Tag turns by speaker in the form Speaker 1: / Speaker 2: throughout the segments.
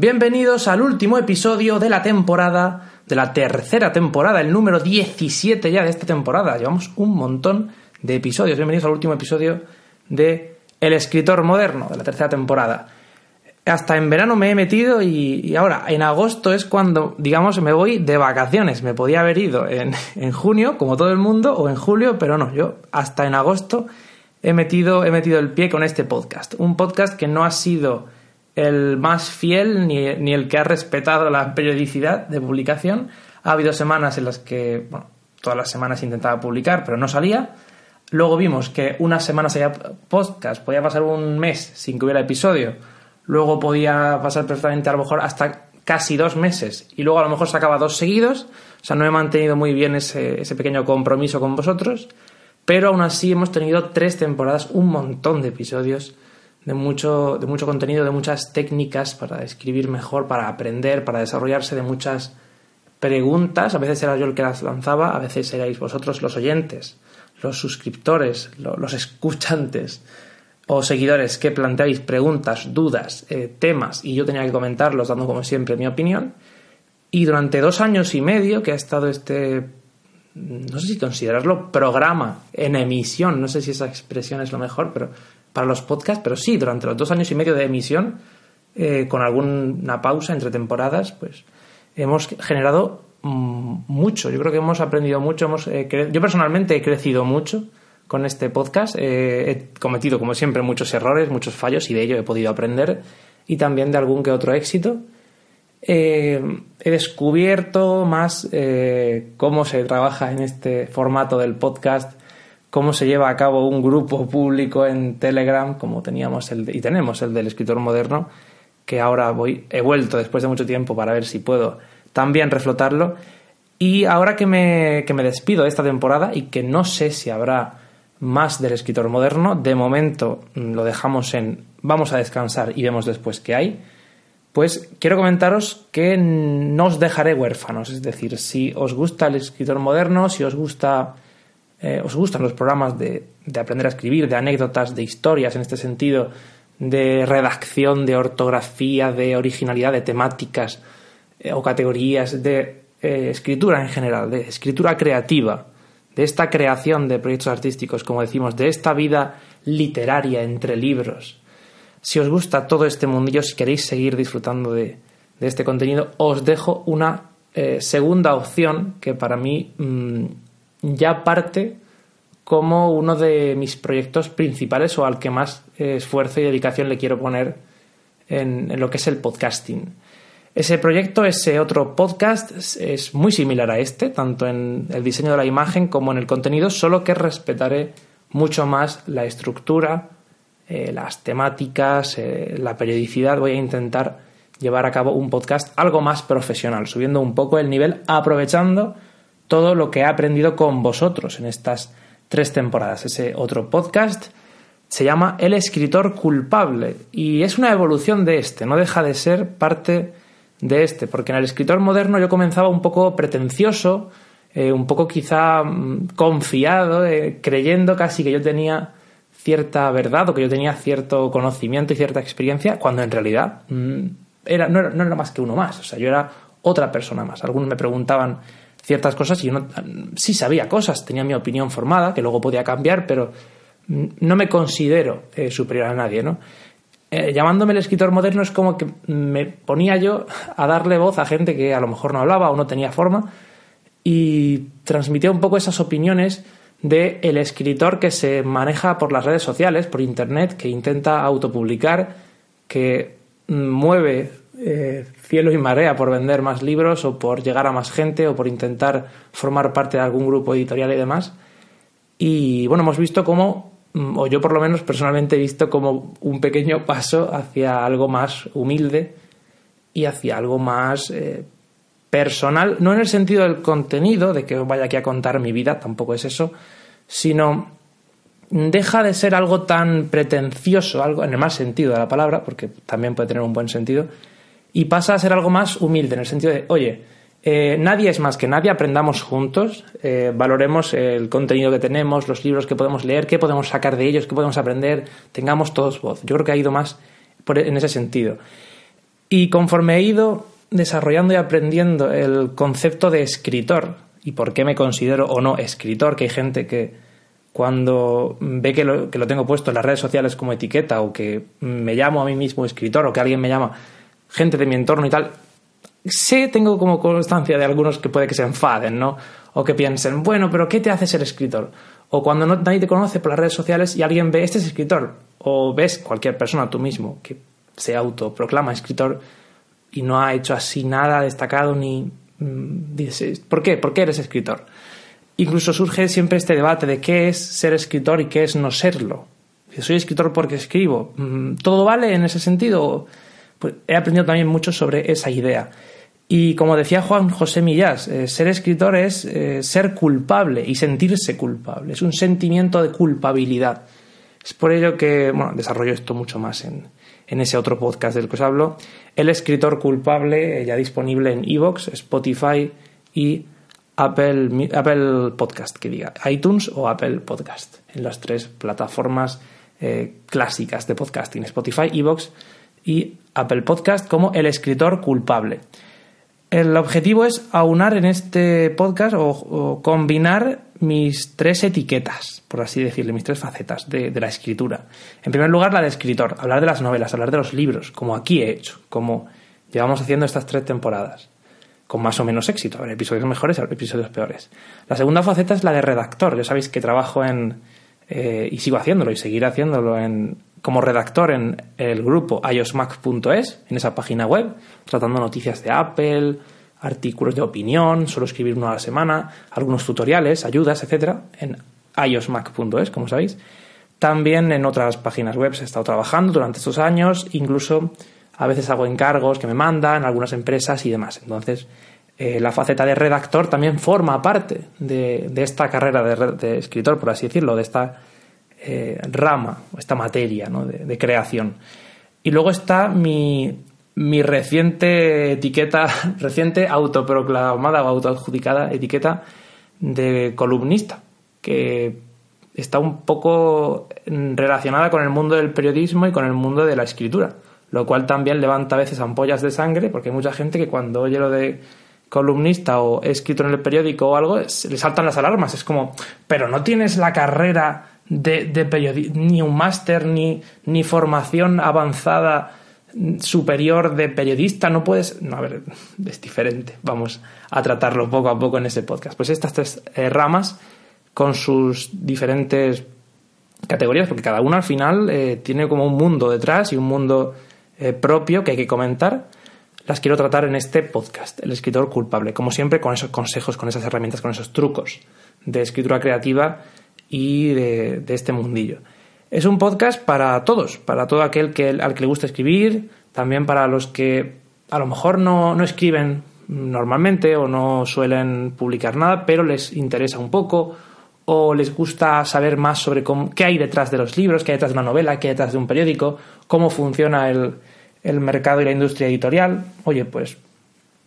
Speaker 1: Bienvenidos al último episodio de la temporada, de la tercera temporada, el número 17 ya de esta temporada. Llevamos un montón de episodios. Bienvenidos al último episodio de El escritor moderno, de la tercera temporada. Hasta en verano me he metido y, ahora en agosto es cuando, digamos, me voy de vacaciones. Me podía haber ido en, en junio, como todo el mundo, o en julio, pero no, yo hasta en agosto he metido, he metido el pie con este podcast. Un podcast que no ha sido el más fiel ni, ni, el que ha respetado la periodicidad de publicación. Ha habido semanas en las que, bueno, todas las semanas intentaba publicar, pero no salía. Luego vimos que unas semanas había podcast, podía pasar un mes sin que hubiera episodio. Luego podía pasar perfectamente a lo mejor hasta casi dos meses y luego a lo mejor sacaba dos seguidos. O sea, no he mantenido muy bien ese, ese pequeño compromiso con vosotros. Pero aún así hemos tenido tres temporadas, un montón de episodios de mucho, de mucho contenido, de muchas técnicas para escribir mejor, para aprender, para desarrollarse, de muchas preguntas. A veces era yo el que las lanzaba, a veces erais vosotros los oyentes, los suscriptores, los escuchantes o seguidores que planteáis preguntas, dudas, eh, temas y yo tenía que comentarlos dando como siempre mi opinión. Y durante dos años y medio que ha estado este, no sé si considerarlo programa en emisión, no sé si esa expresión es lo mejor, pero para los podcasts, pero sí, durante los dos años y medio de emisión, eh, con alguna pausa entre temporadas, pues hemos generado mm, mucho. Yo creo que hemos aprendido mucho. Hemos, eh, yo personalmente he crecido mucho con este podcast. Eh, he cometido, como siempre, muchos errores, muchos fallos y de ello he podido aprender y también de algún que otro éxito. he descubierto más cómo se trabaja en este formato del podcast cómo se lleva a cabo un grupo público en Telegram, como teníamos el y tenemos el del escritor moderno, que ahora voy, he vuelto después de mucho tiempo para ver si puedo también reflotarlo. Y ahora que me, que me despido de esta temporada y que no sé si habrá más del escritor moderno, de momento mm, lo dejamos en vamos a descansar y vemos después qué hay, pues quiero comentaros que no os dejaré huérfanos. Es decir, si os gusta el escritor moderno, si os gusta eh, os gustan los programas de, aprender a escribir, de anécdotas, de historias en este sentido, de redacción, de ortografía, de originalidad, de temáticas eh, o categorías, de eh, escritura en general, de escritura creativa, de esta creación de proyectos artísticos, como decimos, de esta vida literaria entre libros. Si os gusta todo este mundillo, si queréis seguir disfrutando de, este contenido, os dejo una segunda opción que para mí mm, ya parte como uno de mis proyectos principales o al que más esfuerzo y dedicación le quiero poner en, lo que es el podcasting. Ese proyecto, ese otro podcast, es muy similar a este, tanto en el diseño de la imagen como en el contenido, solo que respetaré mucho más la estructura, eh, las temáticas, eh, la periodicidad. Voy a intentar llevar a cabo un podcast algo más profesional, subiendo un poco el nivel, aprovechando todo lo que he aprendido con vosotros en estas tres temporadas. Ese otro podcast se llama El escritor culpable y es una evolución de este, no deja de ser parte de este, porque en el escritor moderno yo comenzaba un poco pretencioso, eh, un poco quizá mm, confiado, eh, creyendo casi que yo tenía cierta verdad o que yo tenía cierto conocimiento y cierta experiencia, cuando en realidad mm, era, no, era, no era más que uno más, o sea, yo era otra persona más. Algunos me preguntaban ciertas cosas y yo no, sí sabía cosas, tenía mi opinión formada, que luego podía cambiar, pero no me considero eh, superior a nadie, ¿no? Eh, llamándome el escritor moderno es como que me ponía yo a darle voz a gente que a lo mejor no hablaba o no tenía forma y transmitía un poco esas opiniones de el escritor que se maneja por las redes sociales, por internet, que intenta autopublicar, que mueve eh, cielo y marea por vender más libros o por llegar a más gente o por intentar formar parte de algún grupo editorial y demás. Y bueno, hemos visto cómo, mm, o yo por lo menos personalmente he visto como un pequeño paso hacia algo más humilde y hacia algo más eh, personal, no en el sentido del contenido, de que vaya aquí a contar mi vida, tampoco es eso, sino deja de ser algo tan pretencioso, algo en el mal sentido de la palabra, porque también puede tener un buen sentido, y pasa a ser algo más humilde, en el sentido de, oye, eh, nadie es más que nadie, aprendamos juntos, eh, valoremos el contenido que tenemos, los libros que podemos leer, qué podemos sacar de ellos, qué podemos aprender, tengamos todos voz. Yo creo que ha ido más por, en ese sentido. Y conforme he ido desarrollando y aprendiendo el concepto de escritor y por qué me considero o no escritor, que hay gente que cuando ve que lo, que lo tengo puesto en las redes sociales como etiqueta o que me llamo a mí mismo escritor o que alguien me llama gente de mi entorno y tal, sé, tengo como constancia de algunos que puede que se enfaden, ¿no? O que piensen, bueno, pero ¿qué te hace ser escritor? O cuando no, nadie te conoce por las redes sociales y alguien ve, este es escritor, o ves cualquier persona tú mismo que se autoproclama escritor y no ha hecho así nada destacado ni mm, dices, ¿por qué? ¿Por qué eres escritor? Incluso surge siempre este debate de qué es ser escritor y qué es no serlo. Soy escritor porque escribo, mm, ¿todo vale en ese sentido? Pues he aprendido también mucho sobre esa idea. Y como decía Juan José Millás, eh, ser escritor es eh, ser culpable y sentirse culpable. Es un sentimiento de culpabilidad. Es por ello que, bueno, desarrollo esto mucho más en, en ese otro podcast del que os hablo. El escritor culpable, eh, ya disponible en Evox, Spotify y Apple, Apple Podcast, que diga iTunes o Apple Podcast, en las tres plataformas clásicas de podcasting, Spotify, Evox y Apple Podcast como el escritor culpable. El objetivo es aunar en este podcast o, combinar mis tres etiquetas, por así decirlo, mis tres facetas de, la escritura. En primer lugar, la de escritor, hablar de las novelas, hablar de los libros, como aquí he hecho, como llevamos haciendo estas tres temporadas, con más o menos éxito. Habrá episodios mejores, episodios peores. La segunda faceta es la de redactor. Ya sabéis que trabajo en, eh, y sigo haciéndolo y seguiré haciéndolo en, como redactor en el grupo iosmac.es, en esa página web, tratando noticias de Apple, artículos de opinión, solo escribir uno a la semana, algunos tutoriales, ayudas, etcétera, en iosmac.es, como sabéis. También en otras páginas web he estado trabajando durante estos años, incluso a veces hago encargos que me mandan algunas empresas y demás. Entonces, eh, la faceta de redactor también forma parte de, esta carrera de, de, escritor, por así decirlo, de esta eh, rama, esta materia de, creación. Y luego está mi, mi reciente etiqueta, reciente autoproclamada o autoadjudicada etiqueta de columnista, que está un poco relacionada con el mundo del periodismo y con el mundo de la escritura, lo cual también levanta a veces ampollas de sangre, porque hay mucha gente que cuando oye lo de columnista o escrito en el periódico o algo, le saltan las alarmas. Es como, pero no tienes la carrera de, de ni un máster, ni, ni formación avanzada superior de periodista, no puedes... No, a ver, es diferente. Vamos a tratarlo poco a poco en ese podcast. Pues estas tres eh, ramas con sus diferentes categorías, porque cada una al final eh, tiene como un mundo detrás y un mundo eh, propio que hay que comentar, las quiero tratar en este podcast, El escritor culpable, como siempre con esos consejos, con esas herramientas, con esos trucos de escritura creativa y de, este mundillo. Es un podcast para todos, para todo aquel que, al que le gusta escribir, también para los que a lo mejor no, no escriben normalmente o no suelen publicar nada, pero les interesa un poco o les gusta saber más sobre cómo, qué hay detrás de los libros, qué hay detrás de una novela, qué hay detrás de un periódico, cómo funciona el, el mercado y la industria editorial. Oye, pues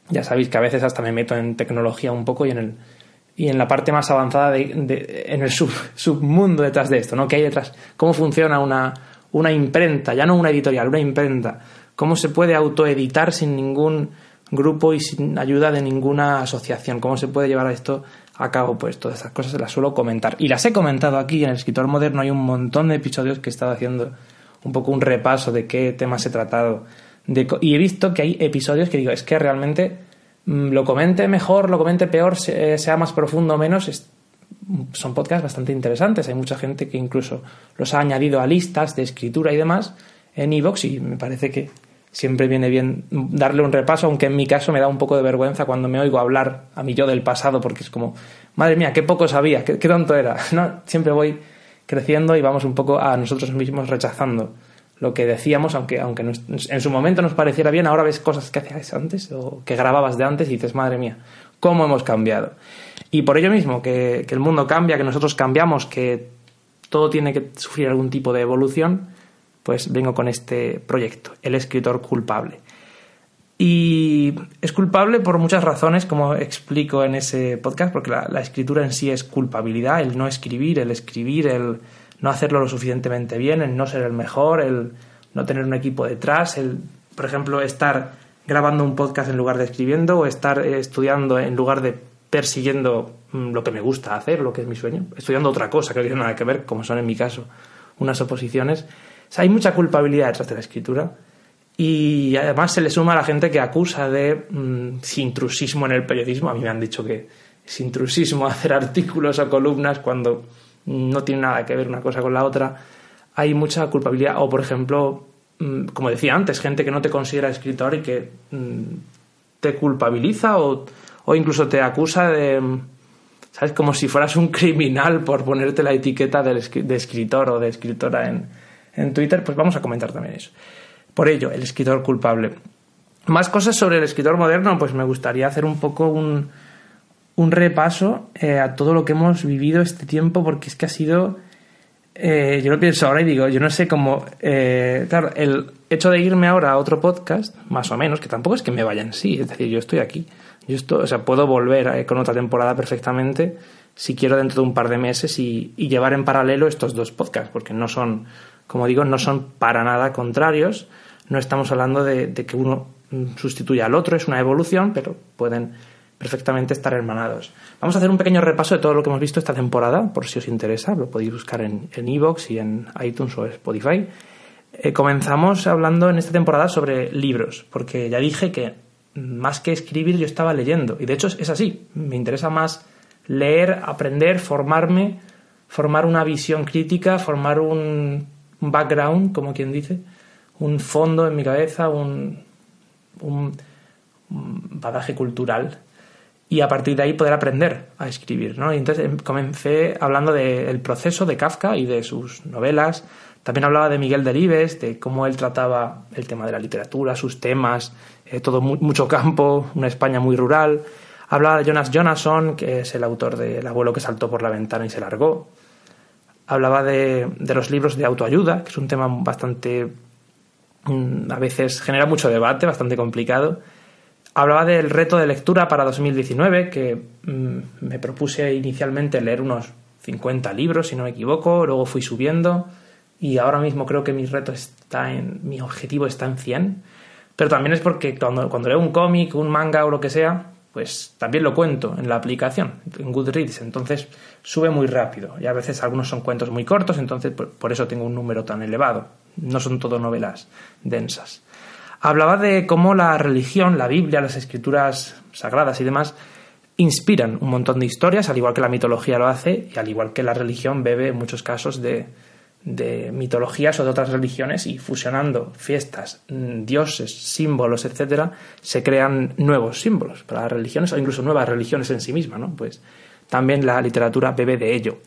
Speaker 1: ya sabéis que a veces hasta me meto en tecnología un poco y en el, y en la parte más avanzada de, en el submundo detrás de esto, ¿no? ¿Qué hay detrás? ¿Cómo funciona una, una imprenta? Ya no una editorial, una imprenta. ¿Cómo se puede autoeditar sin ningún grupo y sin ayuda de ninguna asociación? ¿Cómo se puede llevar esto a cabo? Pues todas esas cosas se las suelo comentar. Y las he comentado aquí en el escritor moderno. Hay un montón de episodios que he estado haciendo un poco un repaso de qué temas he tratado. y he visto que hay episodios que digo, es que realmente lo comente mejor, lo comente peor, eh, sea más profundo o menos, son podcasts bastante interesantes. Hay mucha gente que incluso los ha añadido a listas de escritura y demás en iVoox y me parece que siempre viene bien darle un repaso, aunque en mi caso me da un poco de vergüenza cuando me oigo hablar a mí yo del pasado, porque es como, madre mía, qué poco sabía, qué, qué tonto era. ¿no? Siempre voy creciendo y vamos un poco a nosotros mismos rechazando lo que decíamos, aunque, aunque en su momento nos pareciera bien, ahora ves cosas que hacías antes o que grababas de antes y dices, madre mía, ¿cómo hemos cambiado? Y por ello mismo, que, el mundo cambia, que nosotros cambiamos, que todo tiene que sufrir algún tipo de evolución, pues vengo con este proyecto, El escritor culpable. Y es culpable por muchas razones, como explico en ese podcast, porque la escritura en sí es culpabilidad, el no escribir, el escribir, el no hacerlo lo suficientemente bien, el no ser el mejor, el no tener un equipo detrás, el por ejemplo, estar grabando un podcast en lugar de escribiendo o estar eh, estudiando en lugar de persiguiendo mm, lo que me gusta hacer, lo que es mi sueño, estudiando otra cosa que no tiene nada que ver, como son en mi caso unas oposiciones. Hay mucha culpabilidad detrás de la escritura y además se le suma a la gente que acusa de mm, intrusismo en el periodismo. A mí me han dicho que es intrusismo hacer artículos o columnas cuando no tiene nada que ver una cosa con la otra. Hay mucha culpabilidad. O, por ejemplo, mm, como decía antes, gente que no te considera escritor y que mm, te culpabiliza o, o incluso te acusa de, ¿sabes? Como si fueras un criminal por ponerte la etiqueta de escritor o de escritora en, en Twitter, pues vamos a comentar también eso. Por ello, el escritor culpable. Más cosas sobre el escritor moderno, pues me gustaría hacer un poco un, un repaso eh, a todo lo que hemos vivido este tiempo, porque es que ha sido. Eh, yo lo pienso ahora y digo, yo no sé cómo. Eh, claro, el hecho de irme ahora a otro podcast, más o menos, que tampoco es que me vayan sí, es decir, yo estoy aquí. Yo estoy, o sea, puedo volver con otra temporada perfectamente si quiero dentro de un par de meses y llevar en paralelo estos dos podcasts, porque no son, como digo, no son para nada contrarios. No estamos hablando de, que uno sustituya al otro, es una evolución, pero pueden perfectamente estar hermanados. Vamos a hacer un pequeño repaso de todo lo que hemos visto esta temporada, por si os interesa, lo podéis buscar en Evox y en iTunes o Spotify. Eh, comenzamos hablando en esta temporada sobre libros, porque ya dije que más que escribir yo estaba leyendo, y de hecho es así, me interesa más leer, aprender, formarme, formar una visión crítica, formar un, background, como quien dice, un fondo en mi cabeza, un, un, badaje cultural y a partir de ahí poder aprender a escribir. ¿no? Entonces em, comencé hablando del proceso de Kafka y de sus novelas. También hablaba de Miguel Delibes, de cómo él trataba el tema de la literatura, sus temas, eh, todo mucho campo, una España muy rural. Hablaba de Jonas Jonasson, que es el autor de El abuelo que saltó por la ventana y se largó. Hablaba de, los libros de autoayuda, que es un tema bastante... Mm, a veces genera mucho debate, bastante complicado. Hablaba del reto de lectura para 2019, que mm, me propuse inicialmente leer unos 50 libros, si no me equivoco, luego fui subiendo y ahora mismo creo que mi reto está en, mi objetivo está en 100. Pero también es porque cuando, cuando leo un cómic, un manga o lo que sea, pues también lo cuento en la aplicación, en Goodreads, entonces sube muy rápido. Y a veces algunos son cuentos muy cortos, entonces por eso tengo un número tan elevado. No son todo novelas densas. Hablaba de cómo la religión, la Biblia, las escrituras sagradas y demás inspiran un montón de historias, al igual que la mitología lo hace, y al igual que la religión bebe en muchos casos de, de mitologías o de otras religiones y fusionando fiestas, mm, dioses, símbolos, etcétera, se crean nuevos símbolos para las religiones o incluso nuevas religiones en sí mismas, ¿no? Pues también la literatura bebe de ello.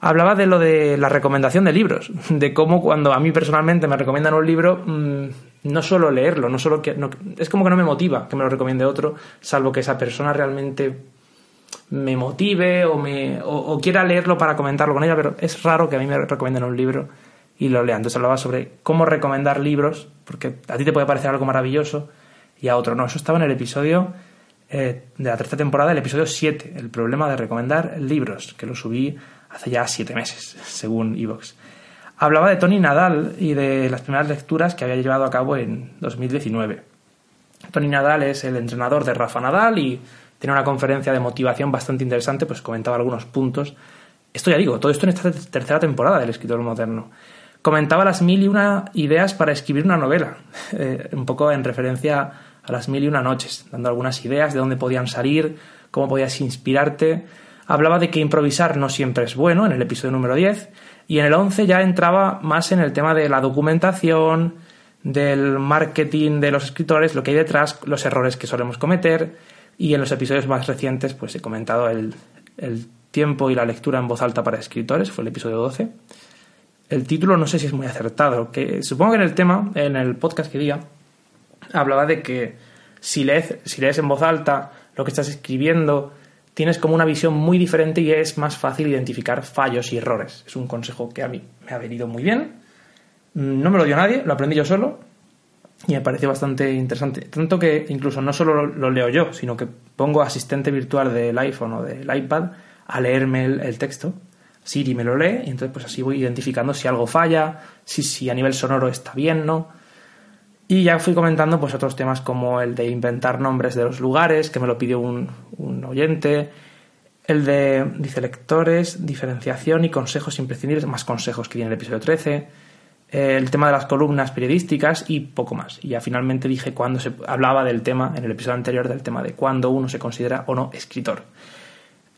Speaker 1: Hablaba de lo de la recomendación de libros, de cómo cuando a mí personalmente me recomiendan un libro, mm, no solo leerlo, no solo que es como que no me motiva que me lo recomiende otro, salvo que esa persona realmente me motive o, me, o, quiera leerlo para comentarlo con ella, pero es raro que a mí me recomienden un libro y lo lea. Entonces hablaba sobre cómo recomendar libros, porque a ti te puede parecer algo maravilloso y a otro no. Eso estaba en el episodio eh, de la tercera temporada, el episodio 7, el problema de recomendar libros, que lo subí hace ya siete meses, según Evox. Hablaba de Tony Nadal y de las primeras lecturas que había llevado a cabo en 2019. Tony Nadal es el entrenador de Rafa Nadal y tiene una conferencia de motivación bastante interesante, pues comentaba algunos puntos. Esto ya digo, todo esto en esta tercera temporada del escritor moderno. Comentaba las mil y una ideas para escribir una novela, eh, un poco en referencia a las mil y una noches, dando algunas ideas de dónde podían salir, cómo podías inspirarte. Hablaba de que improvisar no siempre es bueno, en el episodio número 10, y en el 11 ya entraba más en el tema de la documentación, del marketing de los escritores, lo que hay detrás, los errores que solemos cometer, y en los episodios más recientes, pues he comentado el, tiempo y la lectura en voz alta para escritores, fue el episodio 12. El título no sé si es muy acertado, que supongo que en el tema, en el podcast que diga, hablaba de que si lees, si lees en voz alta lo que estás escribiendo, tienes como una visión muy diferente y es más fácil identificar fallos y errores. Es un consejo que a mí me ha venido muy bien. No me lo dio nadie, lo aprendí yo solo y me parece bastante interesante. Tanto que incluso no solo lo, leo yo, sino que pongo asistente virtual del iPhone o del iPad a leerme el, texto. Siri me lo lee y entonces pues así voy identificando si algo falla, si, si a nivel sonoro está bien, ¿no? Y ya fui comentando pues otros temas como el de inventar nombres de los lugares, que me lo pidió un, un oyente, el de, dice, lectores, diferenciación y consejos imprescindibles, más consejos que viene en el episodio 13, el tema de las columnas periodísticas y poco más. Y ya finalmente dije cuando se hablaba del tema, en el episodio anterior, del tema de cuándo uno se considera o no escritor.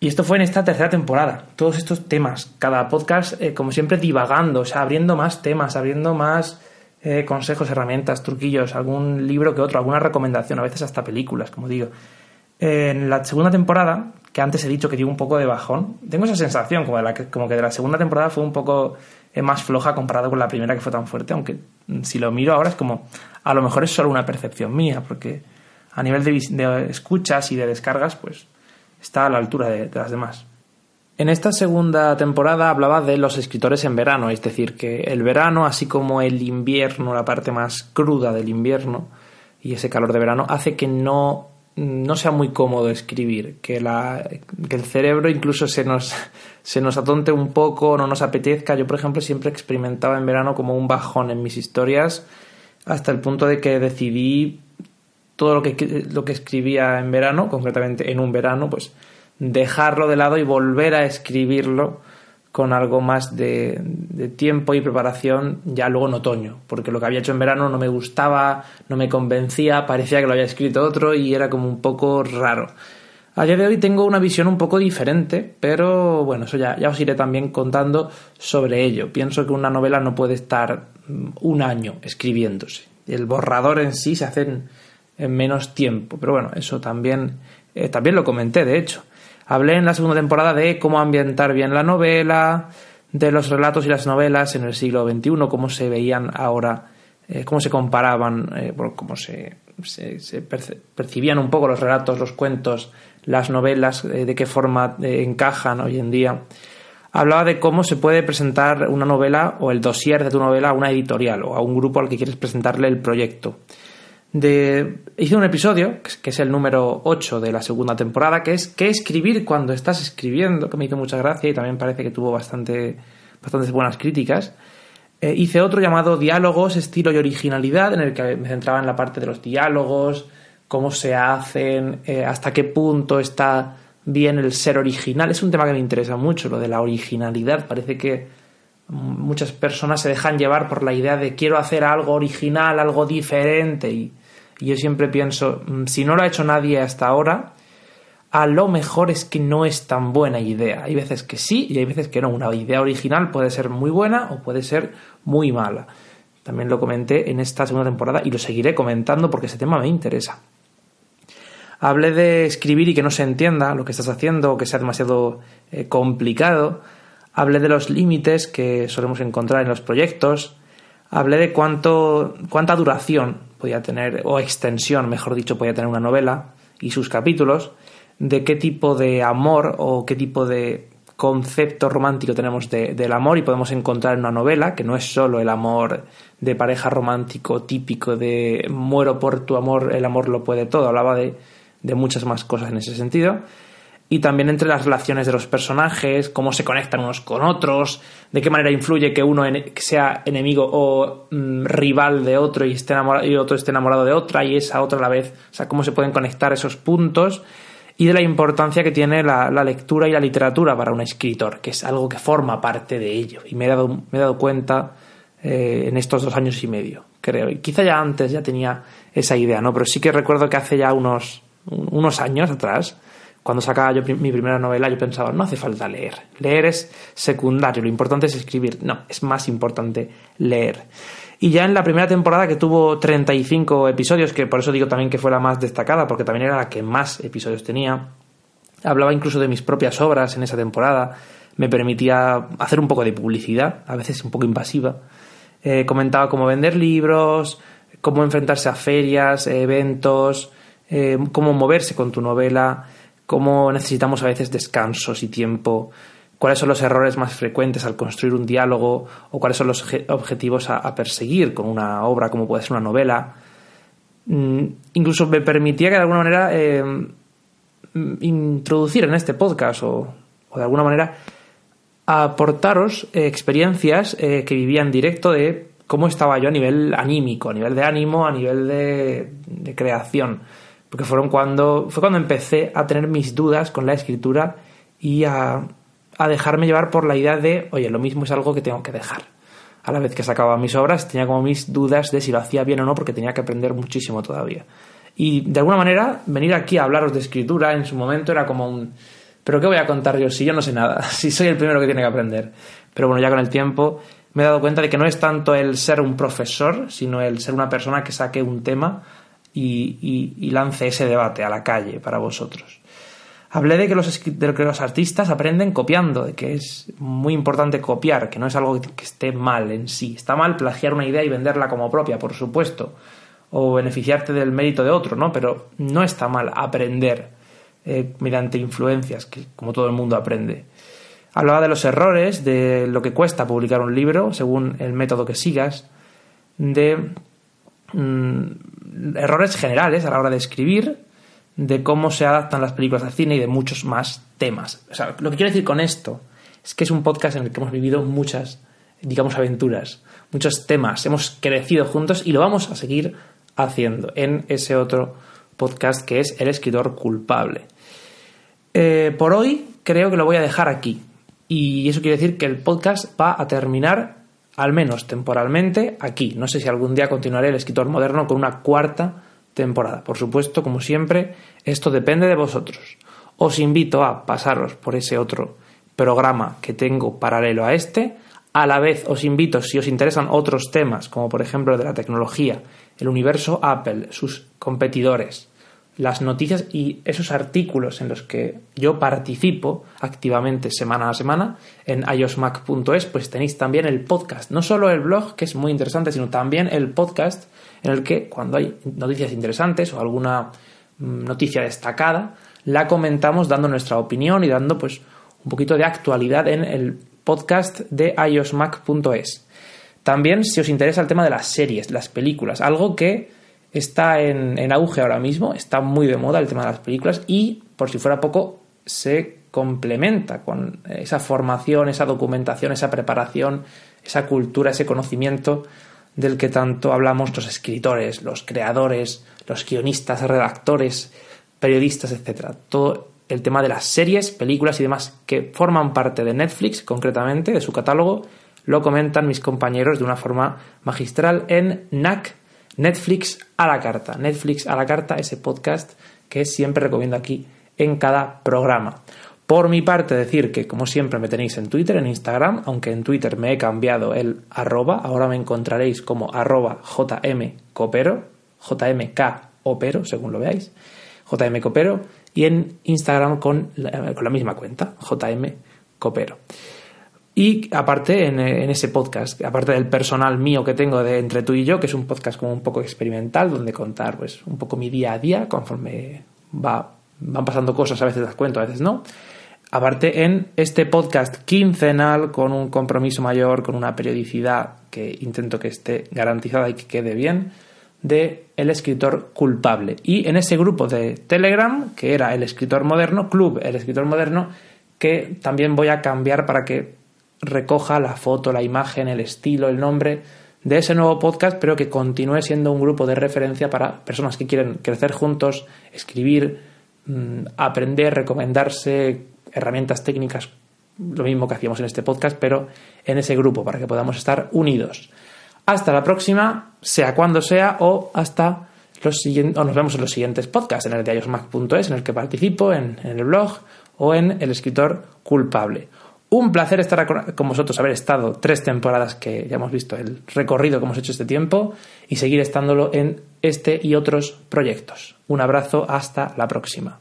Speaker 1: Y esto fue en esta tercera temporada. Todos estos temas, cada podcast, eh, como siempre, divagando, o sea, abriendo más temas, abriendo más eh, consejos, herramientas, truquillos, algún libro que otro, alguna recomendación, a veces hasta películas, como digo. En la segunda temporada, que antes he dicho que dio un poco de bajón, tengo esa sensación como, de la que, como que de la segunda temporada fue un poco eh, más floja comparado con la primera que fue tan fuerte, aunque mm, si lo miro ahora es como, a lo mejor es solo una percepción mía, porque a nivel de, de escuchas y de descargas, pues está a la altura de, de las demás. En esta segunda temporada hablaba de los escritores en verano, es decir, que el verano, así como el invierno, la parte más cruda del invierno y ese calor de verano, hace que no, no sea muy cómodo escribir, que, la, que el cerebro incluso se nos, se nos atonte un poco, no nos apetezca. Yo, por ejemplo, siempre experimentaba en verano como un bajón en mis historias, hasta el punto de que decidí todo lo que, lo que escribía en verano, concretamente en un verano, pues dejarlo de lado y volver a escribirlo con algo más de, tiempo y preparación ya luego en otoño, porque lo que había hecho en verano no me gustaba, no me convencía, parecía que lo había escrito otro y era como un poco raro. A día de hoy tengo una visión un poco diferente, pero bueno, eso ya, ya os iré también contando sobre ello. Pienso que una novela no puede estar mm, un año escribiéndose. El borrador en sí se hace en, menos tiempo, pero bueno, eso también, eh, también lo comenté, de hecho. Hablé en la segunda temporada de cómo ambientar bien la novela, de los relatos y las novelas en el siglo XXI, cómo se veían ahora, eh, cómo se comparaban, eh, cómo se, percibían un poco los relatos, los cuentos, las novelas, eh, de qué forma encajan hoy en día. Hablaba de cómo se puede presentar una novela o el dossier de tu novela a una editorial o a un grupo al que quieres presentarle el proyecto de... Hice un episodio, que es el número 8 de la segunda temporada, que es qué escribir cuando estás escribiendo, que me hizo mucha gracia y también parece que tuvo bastante, bastantes buenas críticas. Eh, hice otro llamado Diálogos, estilo y originalidad, en el que me centraba en la parte de los diálogos, cómo se hacen, eh, hasta qué punto está bien el ser original. Es un tema que me interesa mucho, lo de la originalidad. Parece que muchas personas se dejan llevar por la idea de quiero hacer algo original, algo diferente y y yo siempre pienso, mm, si no lo ha hecho nadie hasta ahora, a lo mejor es que no es tan buena idea. Hay veces que sí y hay veces que no. Una idea original puede ser muy buena o puede ser muy mala. También lo comenté en esta segunda temporada y lo seguiré comentando porque ese tema me interesa. Hablé de escribir y que no se entienda lo que estás haciendo o que sea demasiado eh, complicado. Hablé de los límites que solemos encontrar en los proyectos. Hablé de cuánto, cuánta duración podía tener, o extensión, mejor dicho, podía tener una novela y sus capítulos, de qué tipo de amor o qué tipo de concepto romántico tenemos del amor y podemos encontrar en una novela, que no es solo el amor de pareja romántico típico de muero por tu amor, el amor lo puede todo, hablaba de, de muchas más cosas en ese sentido y también entre las relaciones de los personajes, cómo se conectan unos con otros, de qué manera influye que uno sea enemigo o mm, rival de otro y, esté enamorado, y otro esté enamorado de otra y esa otra a la vez, o sea, cómo se pueden conectar esos puntos y de la importancia que tiene la, lectura y la literatura para un escritor, que es algo que forma parte de ello. Y me he dado, me he dado cuenta eh, en estos dos años y medio, creo. Y quizá ya antes ya tenía esa idea, ¿no? Pero sí que recuerdo que hace ya unos, unos años atrás, cuando sacaba yo mi primera novela, yo pensaba, no hace falta leer. Leer es secundario, lo importante es escribir. No, es más importante leer. Y ya en la primera temporada, que tuvo 35 episodios, que por eso digo también que fue la más destacada, porque también era la que más episodios tenía, hablaba incluso de mis propias obras en esa temporada, me permitía hacer un poco de publicidad, a veces un poco invasiva. Eh, comentaba cómo vender libros, cómo enfrentarse a ferias, eventos, eh, cómo moverse con tu novela cómo necesitamos a veces descansos y tiempo, cuáles son los errores más frecuentes al construir un diálogo o cuáles son los objetivos a, perseguir con una obra como puede ser una novela. Mm, incluso me permitía que de alguna manera eh, introducir en este podcast o, de alguna manera aportaros eh, experiencias eh, que vivía en directo de cómo estaba yo a nivel anímico, a nivel de ánimo, a nivel de creación. Porque fueron cuando, fue cuando empecé a tener mis dudas con la escritura y a, a dejarme llevar por la idea de, oye, lo mismo es algo que tengo que dejar. A la vez que sacaba mis obras, tenía como mis dudas de si lo hacía bien o no, porque tenía que aprender muchísimo todavía. Y de alguna manera, venir aquí a hablaros de escritura en su momento era como un. ¿Pero qué voy a contar yo si yo no sé nada? Si soy el primero que tiene que aprender. Pero bueno, ya con el tiempo me he dado cuenta de que no es tanto el ser un profesor, sino el ser una persona que saque un tema y, lance ese debate a la calle para vosotros. Hablé de que, los, de que los artistas aprenden copiando, de que es muy importante copiar, que no es algo que esté mal en sí. Está mal plagiar una idea y venderla como propia, por supuesto, o beneficiarte del mérito de otro, ¿no? Pero no está mal aprender eh, mediante influencias, que como todo el mundo aprende. Hablaba de los errores, de lo que cuesta publicar un libro, según el método que sigas, de mm, errores generales a la hora de escribir, de cómo se adaptan las películas al cine y de muchos más temas. O sea, lo que quiero decir con esto es que es un podcast en el que hemos vivido muchas, digamos, aventuras, muchos temas, hemos crecido juntos y lo vamos a seguir haciendo en ese otro podcast que es El escritor culpable. Eh, por hoy creo que lo voy a dejar aquí. Y eso quiere decir que el podcast va a terminar, al menos temporalmente, aquí. No sé si algún día continuaré el escritor moderno con una cuarta temporada. Por supuesto, como siempre, esto depende de vosotros. Os invito a pasaros por ese otro programa que tengo paralelo a este. A la vez os invito, si os interesan otros temas, como por ejemplo el de la tecnología, el universo Apple, sus competidores, las noticias y esos artículos en los que yo participo activamente semana a semana en iosmac.es, pues tenéis también el podcast, no solo el blog, que es muy interesante, sino también el podcast en el que cuando hay noticias interesantes o alguna mm, noticia destacada, la comentamos dando nuestra opinión y dando pues un poquito de actualidad en el podcast de iosmac.es. También si os interesa el tema de las series, las películas, algo que está en, auge ahora mismo, está muy de moda el tema de las películas y, por si fuera poco, se complementa con esa formación, esa documentación, esa preparación, esa cultura, ese conocimiento del que tanto hablamos los escritores, los creadores, los guionistas, redactores, periodistas, etc. Todo el tema de las series, películas y demás que forman parte de Netflix, concretamente, de su catálogo, lo comentan mis compañeros de una forma magistral en NAC Netflix a la carta. Netflix a la carta, ese podcast que siempre recomiendo aquí en cada programa. Por mi parte, decir que como siempre me tenéis en Twitter, en Instagram, aunque en Twitter me he cambiado el arroba, ahora me encontraréis como arroba jmcopero, jmkopero, según lo veáis, jmcopero, y en Instagram con la, con la misma cuenta, jmcopero. Y aparte, en, ese podcast, aparte del personal mío que tengo de Entre tú y yo, que es un podcast como un poco experimental, donde contar pues un poco mi día a día, conforme va, van pasando cosas, a veces las cuento, a veces no. Aparte, en este podcast quincenal, con un compromiso mayor, con una periodicidad que intento que esté garantizada y que quede bien, de El escritor culpable. Y en ese grupo de Telegram, que era El escritor moderno, Club El escritor moderno, que también voy a cambiar para que recoja la foto, la imagen, el estilo, el nombre de ese nuevo podcast, pero que continúe siendo un grupo de referencia para personas que quieren crecer juntos, escribir, mm, aprender, recomendarse herramientas técnicas, lo mismo que hacíamos en este podcast, pero en ese grupo, para que podamos estar unidos. Hasta la próxima, sea cuando sea, o hasta los siguientes, o nos vemos en los siguientes podcasts, en el de en el que participo, en el blog, o en El escritor culpable. Un placer estar con vosotros, haber estado tres temporadas que ya hemos visto el recorrido que hemos hecho este tiempo y seguir estándolo en este y otros proyectos. Un abrazo, hasta la próxima.